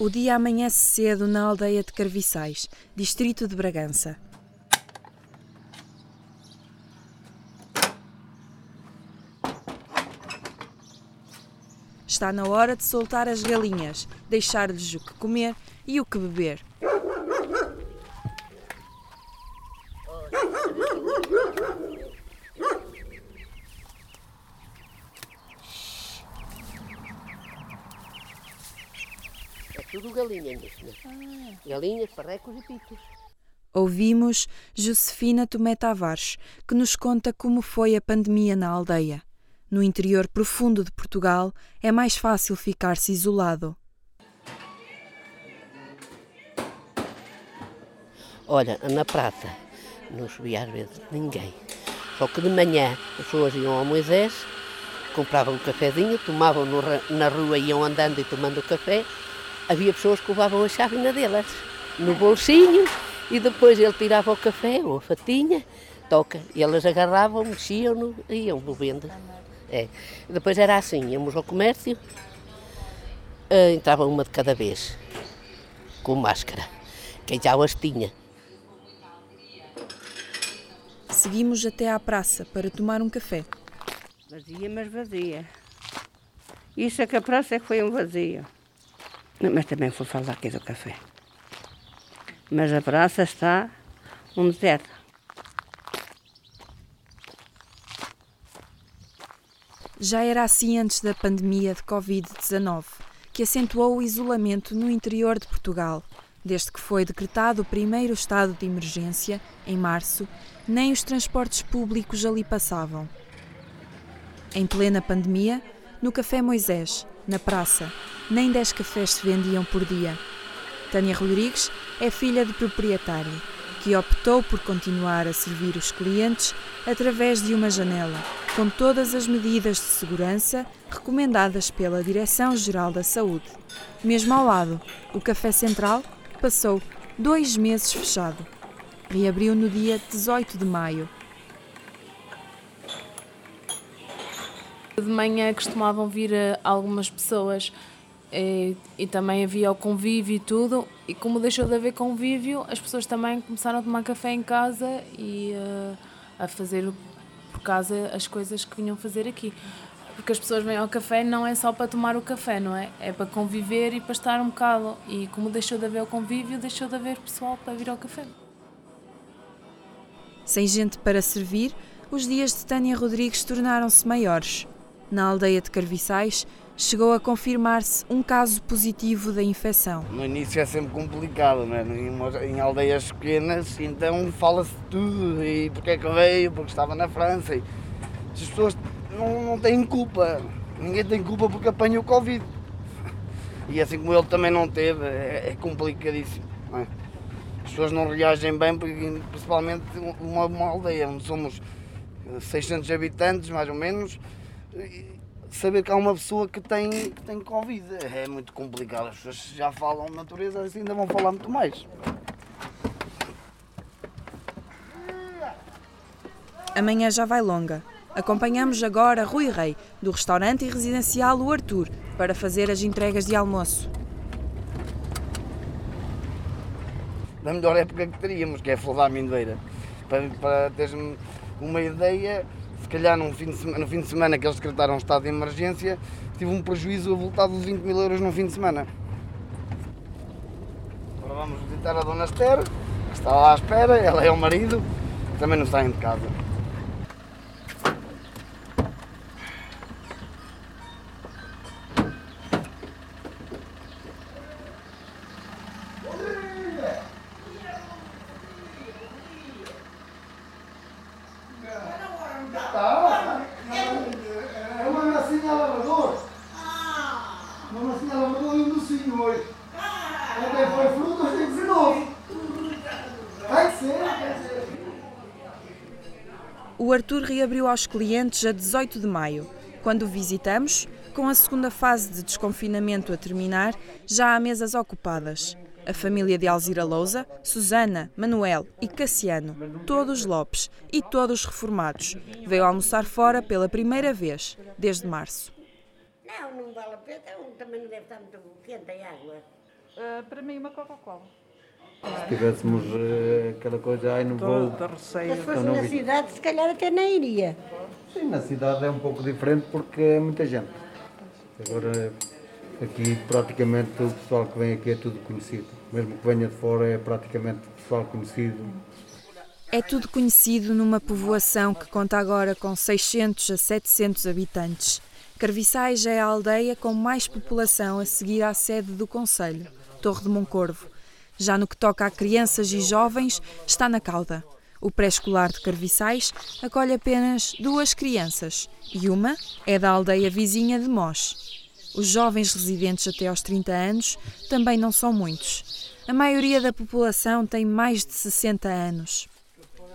O dia amanhece cedo na aldeia de Carviçais, distrito de Bragança. Está na hora de soltar as galinhas, deixar-lhes o que comer e o que beber. É tudo galinha. Galinhas, parrecos e pitos. Ouvimos Josefina Tomé Tavares, que nos conta como foi a pandemia na aldeia. No interior profundo de Portugal é mais fácil ficar-se isolado. Olha, na prata não subia às vezes ninguém. Só que de manhã as pessoas iam ao Moisés, compravam um cafezinho, tomavam no, na rua, iam andando e tomando café. Havia pessoas que levavam a chávena delas no bolsinho e depois ele tirava o café ou a fatinha, toca, e elas agarravam, mexiam-no e iam bebendo. É. Depois era assim, íamos ao comércio, uh, entrava uma de cada vez, com máscara. Quem já as tinha. Seguimos até à praça para tomar um café. Vazia, mas vazia. Isso é que a praça é que foi um vazio. Mas também fui falar aqui do café. Mas a praça está um deserto. Já era assim antes da pandemia de Covid-19, que acentuou o isolamento no interior de Portugal. Desde que foi decretado o primeiro estado de emergência, em março, nem os transportes públicos ali passavam. Em plena pandemia, no Café Moisés, na praça, nem 10 cafés se vendiam por dia. Tânia Rodrigues é filha de proprietário, que optou por continuar a servir os clientes através de uma janela com todas as medidas de segurança recomendadas pela Direção-Geral da Saúde. Mesmo ao lado, o Café Central passou dois meses fechado. Reabriu no dia 18 de maio. De manhã costumavam vir eh, algumas pessoas e, eh, e, também havia o convívio e tudo. E como deixou de haver convívio, as pessoas também começaram a tomar café em casa e uh, a fazer por causa as coisas que vinham fazer aqui. Porque as pessoas vêm ao café não é só para tomar o café, não é? É para conviver e para estar um bocado. E como deixou de haver o convívio, deixou de haver pessoal para vir ao café. Sem gente para servir, os dias de Tânia Rodrigues tornaram-se maiores. Na aldeia de Carviçais, chegou a confirmar-se um caso positivo da infecção. No início é sempre complicado, né? em, aldeias pequenas, então fala-se tudo, e porque é que veio, porque estava na França. E as pessoas não, não têm culpa, ninguém tem culpa porque apanha o Covid. E assim como ele também não teve, é, é complicadíssimo. É? As pessoas não reagem bem, porque, principalmente uma, uma aldeia onde somos 600 habitantes, mais ou menos, saber que há uma pessoa que tem, que tem Covid. É muito complicado. As pessoas já falam natureza, assim ainda vão falar muito mais. Amanhã já vai longa. Acompanhamos agora Rui Rei, do restaurante e residencial O Arthur, para fazer as entregas de almoço. Da melhor época que teríamos, que é a flor da amendoeira. Para, para teres uma ideia, se calhar num fim de semana, no fim de semana que eles decretaram um estado de emergência, tive um prejuízo avultado de 20 mil euros num fim de semana. Agora vamos visitar a Dona Esther, que está lá à espera, ela é o marido, também não saem de casa. O Arthur reabriu aos clientes a 18 de maio. Quando o visitamos, com a segunda fase de desconfinamento a terminar, já há mesas ocupadas. A família de Alzira Lousa, Susana, Manuel e Cassiano, todos Lopes e todos reformados, veio almoçar fora pela primeira vez, desde março. Não, não vale a pena, também não deve estar muito quente a água. Uh, para mim, uma Coca-Cola. Se tivéssemos uh, aquela coisa, ai, não vou. receio. Se fosse na cidade, se calhar até nem iria. Sim, na cidade é um pouco diferente porque é muita gente. Agora, aqui praticamente o pessoal que vem aqui é tudo conhecido. Mesmo que venha de fora, é praticamente pessoal conhecido. É tudo conhecido numa povoação que conta agora com 600 a 700 habitantes. Carviçais é a aldeia com mais população a seguir à sede do Conselho, Torre de Moncorvo. Já no que toca a crianças e jovens, está na cauda. O pré-escolar de Carviçais acolhe apenas duas crianças e uma é da aldeia vizinha de Mós. Os jovens residentes até aos 30 anos também não são muitos. A maioria da população tem mais de 60 anos.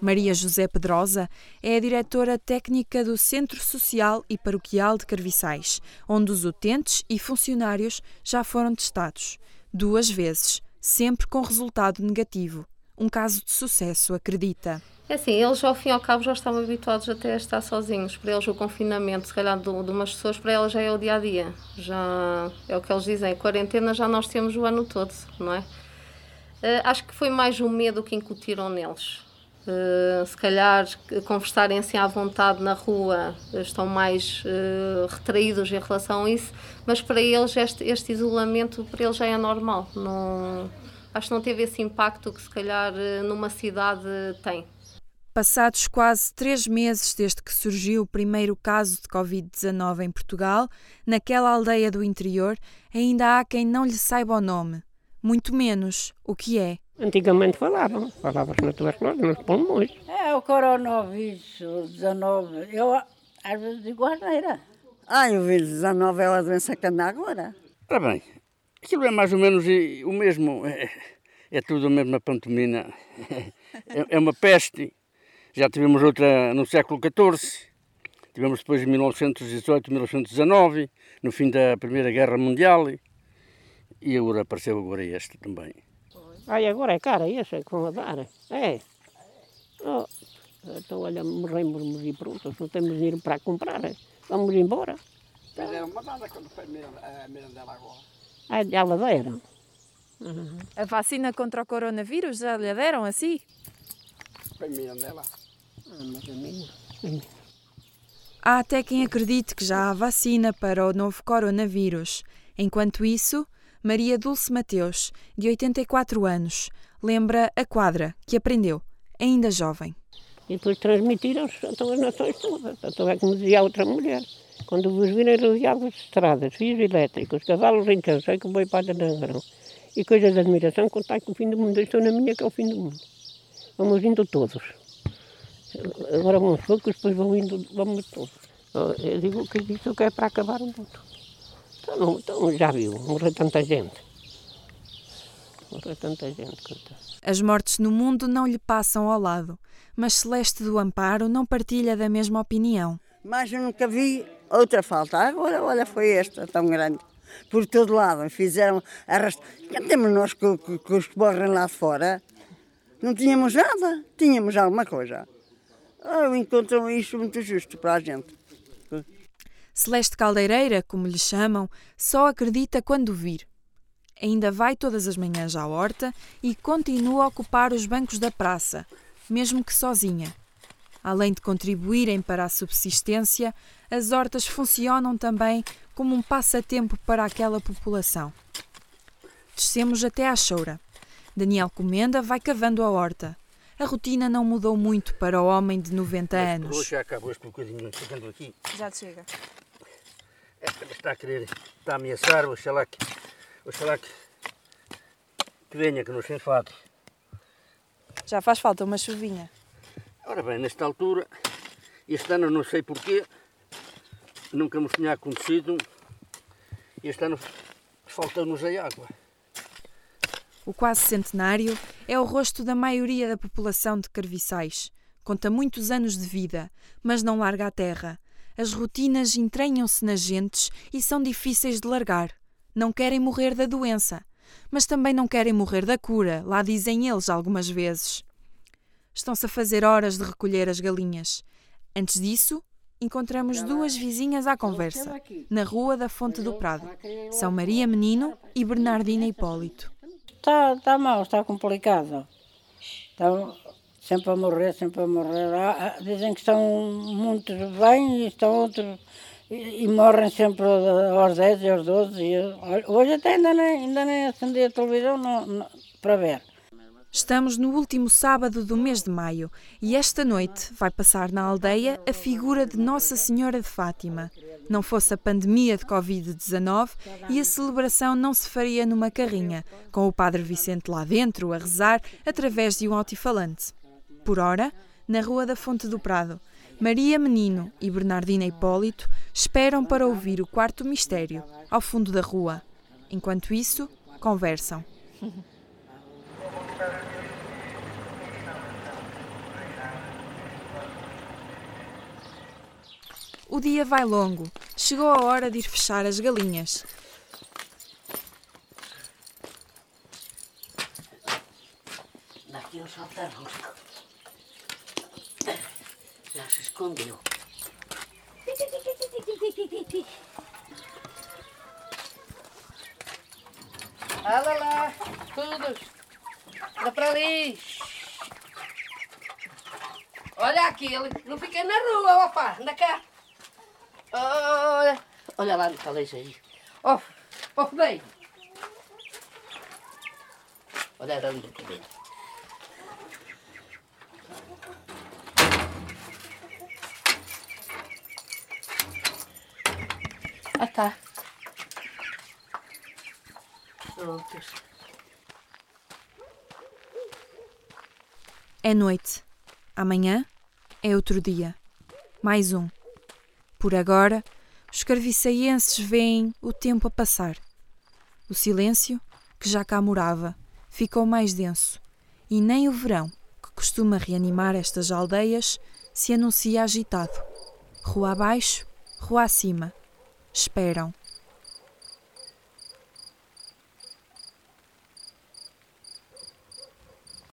Maria José Pedrosa é a diretora técnica do Centro Social e Paroquial de Carviçais, onde os utentes e funcionários já foram testados. Duas vezes, sempre com resultado negativo. Um caso de sucesso, acredita. É assim, eles ao fim e ao cabo já estavam habituados até a estar sozinhos. Para eles o confinamento, se calhar de, de umas pessoas, para elas já é o dia a dia. Já é o que eles dizem, quarentena já nós temos o ano todo, não é? Uh, acho que foi mais o medo que incutiram neles. Uh, se calhar conversarem assim à vontade na rua estão mais uh, retraídos em relação a isso, mas para eles este, este isolamento para eles já é normal. Não, acho que não teve esse impacto que se calhar numa cidade tem. Passados quase três meses desde que surgiu o primeiro caso de Covid-19 em Portugal, naquela aldeia do interior, ainda há quem não lhe saiba o nome, muito menos o que é. Antigamente falavam, falavam-se na tuberculose, nos pulmões. É o coronavírus 19, eu às vezes digo asneira. Ah, o vírus 19 é a doença que anda agora. Ora bem, aquilo é mais ou menos o mesmo, é, é tudo a mesma pantomina, é, é uma peste. Já tivemos outra no século XIV, tivemos depois em 1918, 1919, no fim da Primeira Guerra Mundial, e agora apareceu agora este também. Ai, agora é cara esse é que vão a dar. É. Oh, então, olha, morremos e pronto, não temos dinheiro para comprar. Vamos embora. Fizeram uma dada quando foi a Mirandela agora. Ah, já la deram. Uhum. A vacina contra o coronavírus já lhe deram assim? Foi Mirandela. Há até quem acredite que já há vacina para o novo coronavírus. Enquanto isso, Maria Dulce Mateus, de 84 anos, lembra a quadra que aprendeu, ainda jovem. E depois transmitiram-se então, as nações todas. Então é como dizia outra mulher. Quando vos virem rodeados de estradas, fios elétricos, cavalos em canso, é que boi para grão e coisas de admiração, contar que o fim do mundo, estou na minha que é o fim do mundo. Vamos indo todos. Agora vamos poucos, depois vão indo, vamos todos. Eu digo que isso que é para acabar o mundo. Então, então já viu, morrer tanta gente. Morrer tanta gente, coitado. As mortes no mundo não lhe passam ao lado, mas Celeste do Amparo não partilha da mesma opinião. Mas eu nunca vi outra falta. Agora, olha, foi esta tão grande. Por todo lado. Fizeram arrastar. Temos nós que, que, que os que morrem lá fora. Não tínhamos nada. Tínhamos alguma coisa. Eu encontro isso muito justo para a gente. Celeste Caldeireira, como lhe chamam, só acredita quando vir. Ainda vai todas as manhãs à horta e continua a ocupar os bancos da praça, mesmo que sozinha. Além de contribuírem para a subsistência, as hortas funcionam também como um passatempo para aquela população. Descemos até à choura. Daniel Comenda vai cavando a horta. A rotina não mudou muito para o homem de 90 anos. Hoje já acabou este bocadinho ficando aqui. Já te chega. É, está a querer, está a ameaçar, oxalá que, oxalá que, que venha, que nos enfade. Já faz falta uma chuvinha. Ora bem, nesta altura, este ano não sei porquê, nunca nos tinha acontecido, este ano falta-nos a água. O quase centenário é o rosto da maioria da população de Carviçais. Conta muitos anos de vida, mas não larga a terra. As rotinas entranham-se nas gentes e são difíceis de largar. Não querem morrer da doença, mas também não querem morrer da cura, lá dizem eles algumas vezes. Estão-se a fazer horas de recolher as galinhas. Antes disso, encontramos duas vizinhas à conversa, na rua da Fonte do Prado. São Maria Menino e Bernardina Hipólito. Está, está mal, está complicado. Estão sempre a morrer, sempre a morrer. Dizem que estão muitos bem e estão outros. E, e morrem sempre aos 10 e aos 12. E, hoje até ainda nem, ainda nem acendi a televisão não- não- para ver. Estamos no último sábado do mês de maio e esta noite vai passar na aldeia a figura de Nossa Senhora de Fátima. Não fosse a pandemia de Covid-19 e a celebração não se faria numa carrinha, com o Padre Vicente lá dentro a rezar através de um altifalante. Por ora, na Rua da Fonte do Prado, Maria Menino e Bernardina Hipólito esperam para ouvir o quarto mistério, ao fundo da rua. Enquanto isso, conversam. O dia vai longo. Chegou a hora de ir fechar as galinhas. Daqui um salta-rosco. Já se escondeu. Olha lá, todos. Anda para ali. Olha aquele. Não fiquei na rua, opa. Anda cá. Olha. Olha lá no calejo aí. Ó, ó, bem. Olha ali no cabelo. Ah, tá. Prontos. É noite. Amanhã é outro dia. Mais um. Por agora, os carviçaienses veem o tempo a passar. O silêncio, que já cá morava, ficou mais denso. E nem o verão, que costuma reanimar estas aldeias, se anuncia agitado. Rua abaixo, rua acima. Esperam.